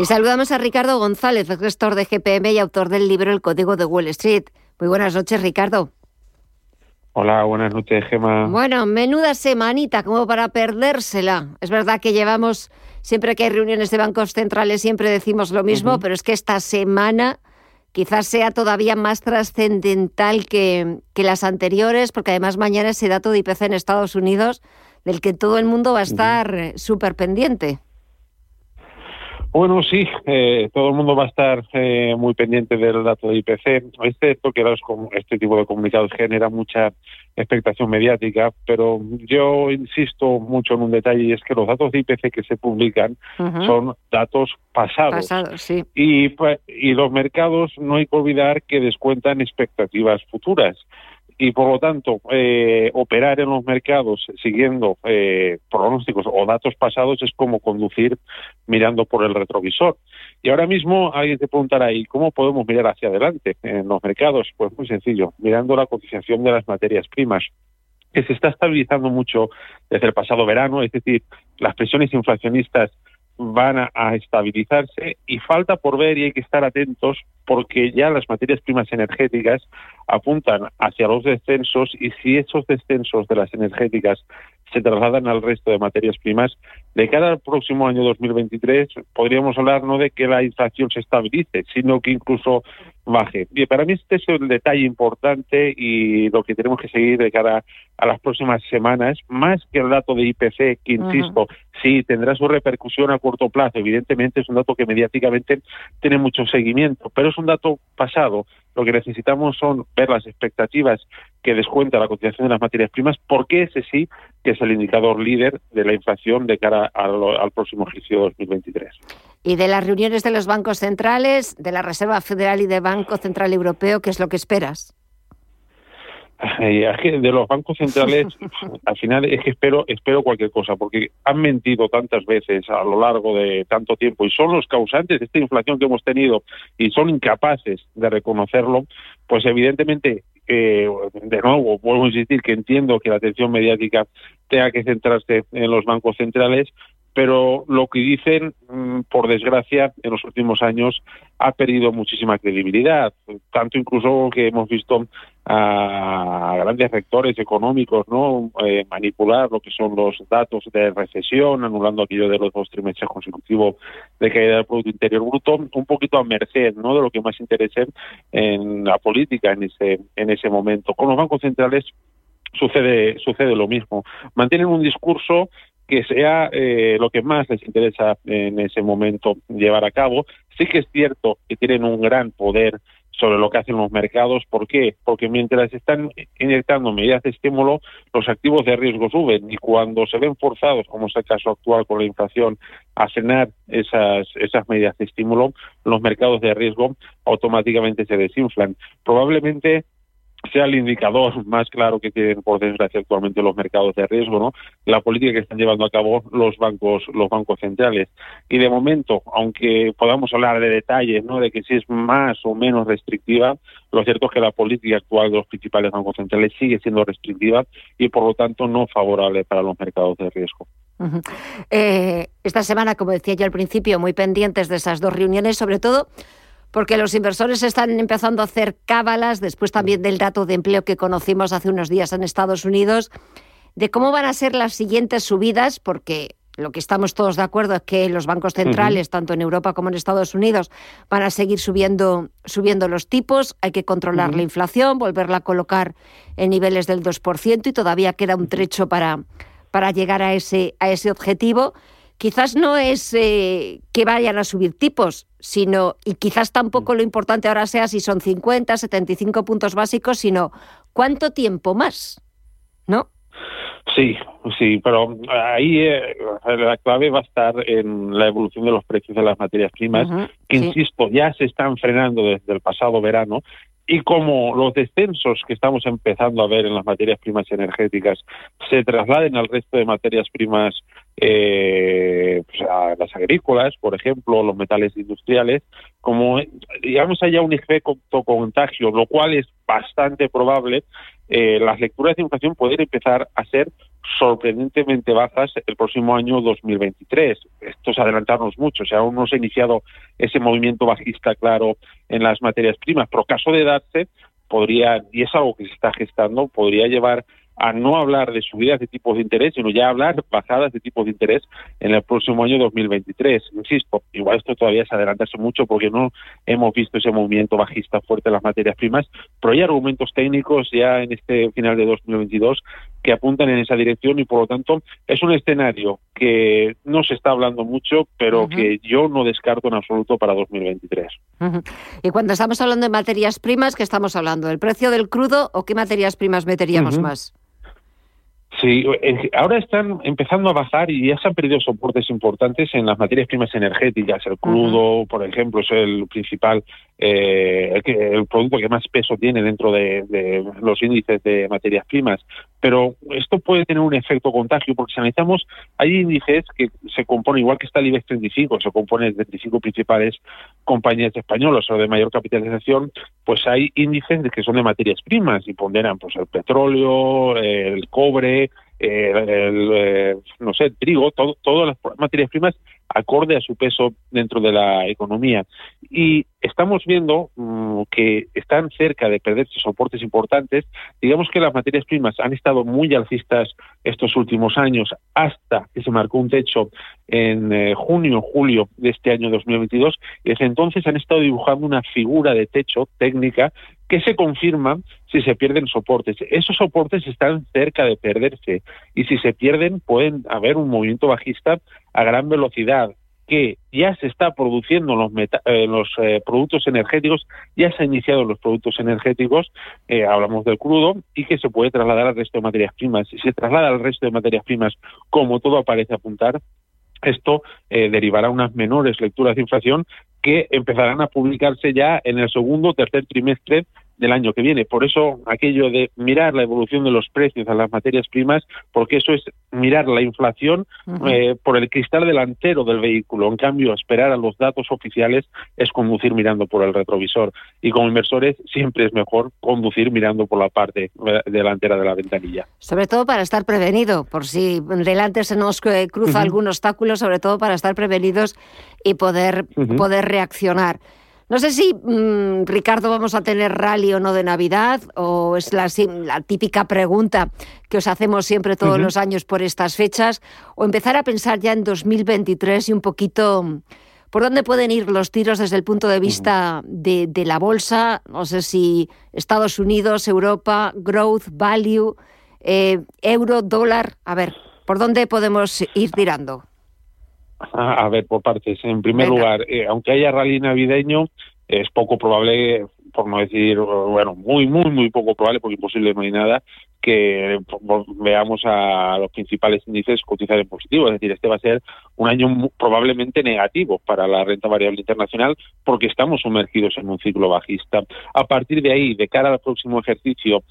Y saludamos a Ricardo González, gestor de GPM y autor del libro El Código de Wall Street. Muy buenas noches, Ricardo. Hola, buenas noches, Gemma. Bueno, menuda semanita como para perdérsela. Es verdad que llevamos, siempre que hay reuniones de bancos centrales, siempre decimos lo mismo, pero es que esta semana quizás sea todavía más trascendental que, que las anteriores, porque además mañana ese dato de IPC en Estados Unidos del que todo el mundo va a estar súper pendiente. Bueno, sí, eh, todo el mundo va a estar eh, muy pendiente del dato de IPC. Es cierto que este tipo de comunicados genera mucha expectación mediática, pero yo insisto mucho en un detalle y es que los datos de IPC que se publican son datos pasados. Pasados, sí. Y, pues, y los mercados no hay que olvidar que descuentan expectativas futuras y por lo tanto eh, operar en los mercados siguiendo eh, pronósticos o datos pasados es como conducir mirando por el retrovisor. Y ahora mismo alguien te preguntará, ¿y cómo podemos mirar hacia adelante en los mercados? Pues muy sencillo, mirando la cotización de las materias primas que se está estabilizando mucho desde el pasado verano, es decir, las presiones inflacionistas van a, estabilizarse y falta por ver y hay que estar atentos porque ya las materias primas energéticas apuntan hacia los descensos y si esos descensos de las energéticas se trasladan al resto de materias primas, de cara al próximo año 2023 podríamos hablar no de que la inflación se estabilice, sino que incluso baje. Y para mí este es el detalle importante y lo que tenemos que seguir de cara a las próximas semanas, más que el dato de IPC, que insisto, sí tendrá su repercusión a corto plazo, evidentemente es un dato que mediáticamente tiene mucho seguimiento, pero es un dato pasado. Lo que necesitamos son ver las expectativas que descuenta la cotización de las materias primas, porque ese sí que es el indicador líder de la inflación de cara al, próximo ejercicio 2023. Y de las reuniones de los bancos centrales, de la Reserva Federal y del Banco Central Europeo, ¿qué es lo que esperas? de los bancos centrales, al final es que espero, espero cualquier cosa, porque han mentido tantas veces a lo largo de tanto tiempo y son los causantes de esta inflación que hemos tenido y son incapaces de reconocerlo, pues evidentemente, eh, de nuevo, vuelvo a insistir que entiendo que la atención mediática tenga que centrarse en los bancos centrales, pero lo que dicen, mm, por desgracia, en los últimos años ha perdido muchísima credibilidad, tanto incluso que hemos visto a grandes rectores económicos no eh, manipular lo que son los datos de recesión, anulando aquello de los dos trimestres consecutivos de caída del Producto Interior Bruto, un poquito a merced de lo que más interese en la política en ese, en ese momento. Con los bancos centrales sucede sucede lo mismo. Mantienen un discurso que sea eh, lo que más les interesa en ese momento llevar a cabo. Sí que es cierto que tienen un gran poder sobre lo que hacen los mercados. ¿Por qué? Porque mientras están inyectando medidas de estímulo, los activos de riesgo suben y cuando se ven forzados, como es el caso actual con la inflación, a cenar esas, esas medidas de estímulo, los mercados de riesgo automáticamente se desinflan. Probablemente sea el indicador más claro que tienen por desgracia actualmente los mercados de riesgo, ¿no? La política que están llevando a cabo los bancos, los bancos centrales. Y de momento, aunque podamos hablar de detalles, ¿no? De que si es más o menos restrictiva, lo cierto es que la política actual de los principales bancos centrales sigue siendo restrictiva y por lo tanto no favorable para los mercados de riesgo. Eh, esta semana, como decía yo al principio, muy pendientes de esas dos reuniones, sobre todo porque los inversores están empezando a hacer cábalas, después también del dato de empleo que conocimos hace unos días en Estados Unidos, de cómo van a ser las siguientes subidas, porque lo que estamos todos de acuerdo es que los bancos centrales, tanto en Europa como en Estados Unidos, van a seguir subiendo, subiendo los tipos, hay que controlar la inflación, volverla a colocar en niveles del 2% y todavía queda un trecho para, para llegar a ese, a ese objetivo quizás no es eh, que vayan a subir tipos, sino, y quizás tampoco lo importante ahora sea si son 50, 75 puntos básicos, sino cuánto tiempo más, ¿no? Sí, sí, pero ahí eh, la clave va a estar en la evolución de los precios de las materias primas, que insisto, ya se están frenando desde el pasado verano y como los descensos que estamos empezando a ver en las materias primas energéticas se trasladen al resto de materias primas, eh, pues a las agrícolas, por ejemplo, los metales industriales, como digamos haya un efecto contagio, lo cual es bastante probable, eh, las lecturas de inflación pueden empezar a ser sorprendentemente bajas el próximo año 2023. Esto es adelantarnos mucho, o sea, aún no se ha iniciado ese movimiento bajista claro en las materias primas, pero caso de darse, podría, y es algo que se está gestando, podría llevar a no hablar de subidas de tipos de interés, sino ya hablar bajadas de tipos de interés en el próximo año 2023. Insisto, igual esto todavía es adelantarse mucho porque no hemos visto ese movimiento bajista fuerte en las materias primas, pero hay argumentos técnicos ya en este final de 2022 que apuntan en esa dirección y por lo tanto es un escenario que no se está hablando mucho, pero que yo no descarto en absoluto para 2023. Y cuando estamos hablando de materias primas, ¿qué estamos hablando? ¿Del precio del crudo o qué materias primas meteríamos más? Sí, ahora están empezando a bajar y ya se han perdido soportes importantes en las materias primas energéticas. El crudo, por ejemplo, es el principal, eh, el, producto que más peso tiene dentro de, los índices de materias primas. Pero esto puede tener un efecto contagio porque si analizamos, hay índices que se componen, igual que está el IBEX 35, se compone de 35 principales compañías españolas o de mayor capitalización, pues hay índices que son de materias primas y ponderan pues el petróleo, el cobre, el, eh, no sé, el trigo, todo, todas las materias primas acorde a su peso dentro de la economía. Y estamos viendo mm, que están cerca de perderse soportes importantes. Digamos que las materias primas han estado muy alcistas estos últimos años hasta que se marcó un techo en eh, junio, julio de este año 2022. Y desde entonces han estado dibujando una figura de techo técnica que se confirma si se pierden soportes. Esos soportes están cerca de perderse y si se pierden pueden haber un movimiento bajista a gran velocidad que ya se está produciendo en los, eh, los eh, productos energéticos, ya se ha iniciado los productos energéticos, eh, hablamos del crudo, y que se puede trasladar al resto de materias primas. Si se traslada al resto de materias primas, como todo parece apuntar, esto derivará unas menores lecturas de inflación que empezarán a publicarse ya en el segundo o tercer trimestre del año que viene. Por eso aquello de mirar la evolución de los precios a las materias primas, porque eso es mirar la inflación eh, por el cristal delantero del vehículo. En cambio, esperar a los datos oficiales es conducir mirando por el retrovisor. Y como inversores siempre es mejor conducir mirando por la parte delantera de la ventanilla. Sobre todo para estar prevenido, por si delante se nos cruza algún obstáculo, sobre todo para estar prevenidos y poder, poder reaccionar. No sé si, mm, Ricardo, vamos a tener rally o no de Navidad, o es la, típica pregunta que os hacemos siempre todos los años por estas fechas, o empezar a pensar ya en 2023 y un poquito por dónde pueden ir los tiros desde el punto de vista de, la bolsa. No sé si Estados Unidos, Europa, growth, value, eh, euro, dólar. A ver, ¿por dónde podemos ir tirando? A, ver, por partes. En primer lugar, eh, aunque haya rally navideño, es poco probable, por no decir, bueno, muy, muy, muy poco probable, porque imposible no hay nada, que veamos a los principales índices cotizar en positivo. Es decir, este va a ser un año probablemente negativo para la renta variable internacional porque estamos sumergidos en un ciclo bajista. A partir de ahí, de cara al próximo ejercicio,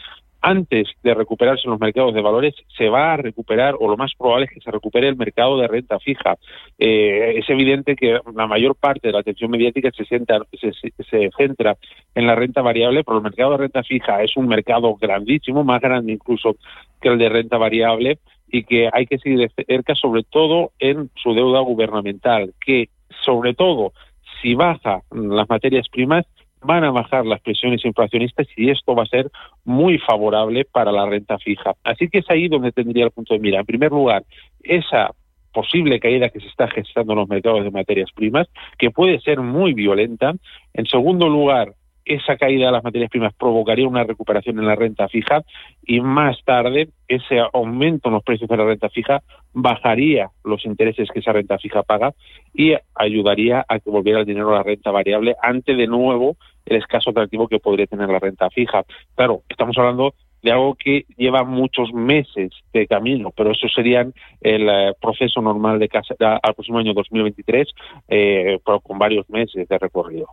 antes de recuperarse los mercados de valores, se va a recuperar, o lo más probable es que se recupere el mercado de renta fija. Eh, es evidente que la mayor parte de la atención mediática se, se, centra en la renta variable, pero el mercado de renta fija es un mercado grandísimo, más grande incluso que el de renta variable, y que hay que seguir de cerca, sobre todo en su deuda gubernamental, que sobre todo si baja las materias primas, van a bajar las presiones inflacionistas y esto va a ser muy favorable para la renta fija. Así que es ahí donde tendría el punto de mira. En primer lugar, esa posible caída que se está gestando en los mercados de materias primas, que puede ser muy violenta. En segundo lugar, esa caída de las materias primas provocaría una recuperación en la renta fija y más tarde ese aumento en los precios de la renta fija bajaría los intereses que esa renta fija paga y ayudaría a que volviera el dinero a la renta variable ante de nuevo el escaso atractivo que podría tener la renta fija. Claro, estamos hablando de algo que lleva muchos meses de camino, pero eso sería el eh, proceso normal de casa al próximo año 2023, eh, pero con varios meses de recorrido.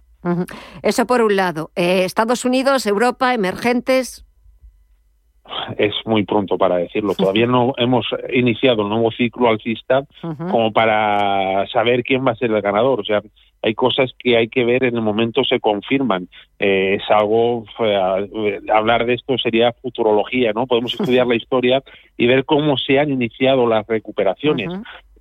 Eso por un lado. Eh, Estados Unidos, Europa, emergentes. Es muy pronto para decirlo. Todavía no hemos iniciado el nuevo ciclo alcista como para saber quién va a ser el ganador. O sea, hay cosas que hay que ver en el momento se confirman. Eh, es algo, eh, hablar de esto sería futurología, ¿no? Podemos estudiar la historia y ver cómo se han iniciado las recuperaciones.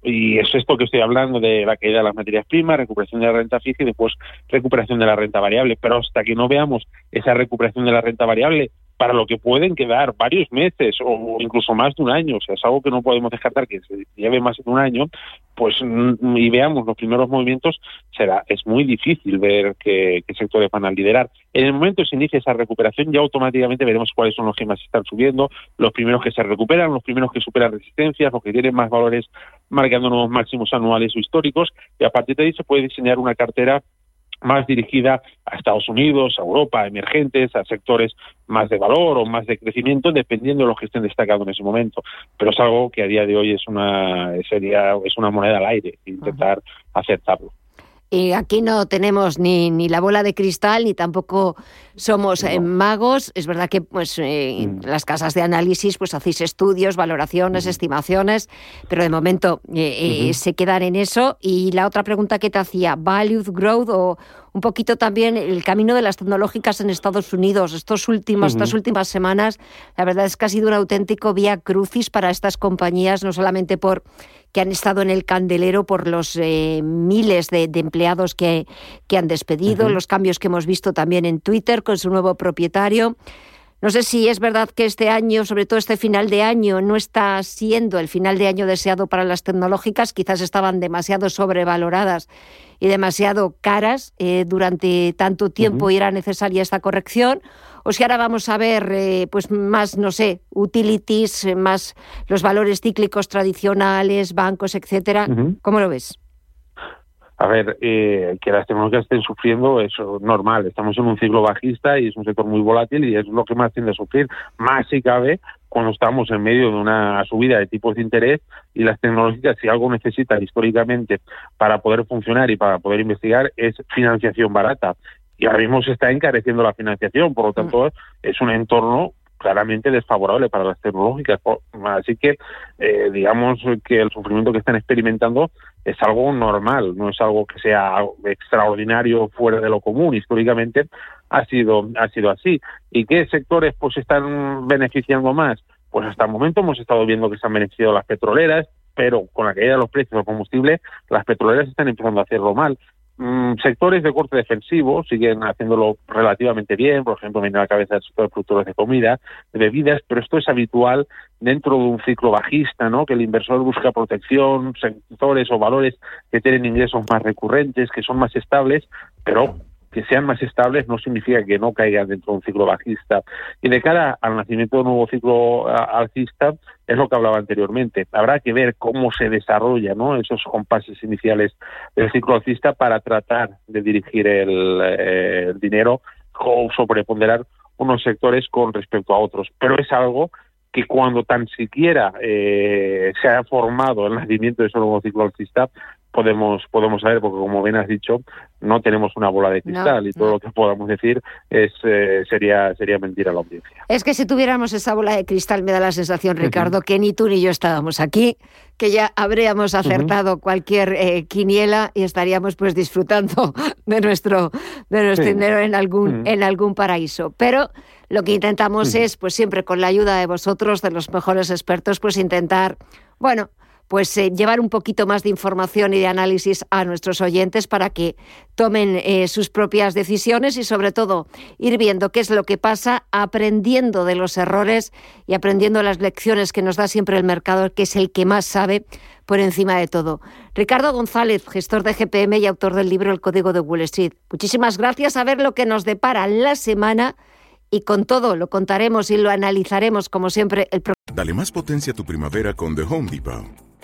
Y es esto que estoy hablando de la caída de las materias primas, recuperación de la renta fija y después recuperación de la renta variable. Pero hasta que no veamos esa recuperación de la renta variable, para lo que pueden quedar varios meses o incluso más de un año, o sea, es algo que no podemos descartar que se lleve más de un año, pues mm, y veamos los primeros movimientos, será es muy difícil ver qué, sectores van a liderar. En el momento que se inicia esa recuperación, ya automáticamente veremos cuáles son los que más están subiendo, los primeros que se recuperan, los primeros que superan resistencias, los que tienen más valores marcando nuevos máximos anuales o históricos, y a partir de ahí se puede diseñar una cartera más dirigida a Estados Unidos, a Europa, a emergentes, a sectores más de valor o más de crecimiento, dependiendo de los que estén destacando en ese momento. Pero es algo que a día de hoy es una sería es una moneda al aire intentar aceptarlo. Y aquí no tenemos ni, ni la bola de cristal ni tampoco somos eh, magos. Es verdad que pues eh, mm. las casas de análisis pues hacéis estudios, valoraciones, estimaciones, pero de momento eh, se quedan en eso. Y la otra pregunta que te hacía, value growth o un poquito también el camino de las tecnológicas en Estados Unidos. Estos últimos, Estas últimas semanas, la verdad es que ha sido un auténtico vía crucis para estas compañías, no solamente por que han estado en el candelero por los eh, miles de, empleados que, que, han despedido, los cambios que hemos visto también en Twitter con su nuevo propietario. No sé si es verdad que este año, sobre todo este final de año, no está siendo el final de año deseado para las tecnológicas, quizás estaban demasiado sobrevaloradas y demasiado caras eh, durante tanto tiempo y era necesaria esta corrección, o si ahora vamos a ver eh, pues más, no sé, utilities, eh, más los valores cíclicos tradicionales, bancos, etcétera. ¿Cómo lo ves? A ver, que las tecnologías estén sufriendo es normal. Estamos en un ciclo bajista y es un sector muy volátil y es lo que más tiende a sufrir, más si cabe, cuando estamos en medio de una subida de tipos de interés y las tecnológicas, si algo necesitan históricamente para poder funcionar y para poder investigar, es financiación barata. Y ahora mismo se está encareciendo la financiación, por lo mm. tanto, es un entorno claramente desfavorable para las tecnológicas. Así que, eh, digamos que el sufrimiento que están experimentando es algo normal, no es algo que sea extraordinario fuera de lo común. Históricamente ha sido, ha sido así. ¿Y qué sectores pues están beneficiando más? Pues hasta el momento hemos estado viendo que se han beneficiado las petroleras, pero con la caída de los precios del combustible, las petroleras están empezando a hacerlo mal. Mm, sectores de corte defensivo siguen haciéndolo relativamente bien, por ejemplo, viene a la cabeza el sector de productores de comida, de bebidas, pero esto es habitual dentro de un ciclo bajista, ¿no? Que el inversor busca protección, sectores o valores que tienen ingresos más recurrentes, que son más estables, pero que sean más estables no significa que no caigan dentro de un ciclo bajista. Y de cara al nacimiento de un nuevo ciclo alcista, es lo que hablaba anteriormente. Habrá que ver cómo se desarrolla ¿no? esos compases iniciales del ciclo alcista para tratar de dirigir el, eh, dinero o sobreponderar unos sectores con respecto a otros. Pero es algo que cuando tan siquiera eh, se ha formado el nacimiento de ese nuevo ciclo alcista, podemos podemos saber porque como bien has dicho no tenemos una bola de cristal y todo lo que podamos decir es eh, sería sería mentir a la audiencia. Es que si tuviéramos esa bola de cristal me da la sensación Ricardo que ni tú ni yo estábamos aquí que ya habríamos acertado cualquier eh, quiniela y estaríamos pues disfrutando de nuestro de nuestro dinero en algún en algún paraíso. Pero lo que intentamos es pues siempre con la ayuda de vosotros de los mejores expertos pues intentar bueno pues eh, llevar un poquito más de información y de análisis a nuestros oyentes para que tomen eh, sus propias decisiones y sobre todo ir viendo qué es lo que pasa, aprendiendo de los errores y aprendiendo las lecciones que nos da siempre el mercado, que es el que más sabe por encima de todo. Ricardo González, gestor de GPM y autor del libro El Código de Wall Street. Muchísimas gracias a ver lo que nos depara la semana y con todo lo contaremos y lo analizaremos como siempre Dale más potencia a tu primavera con The Home Depot.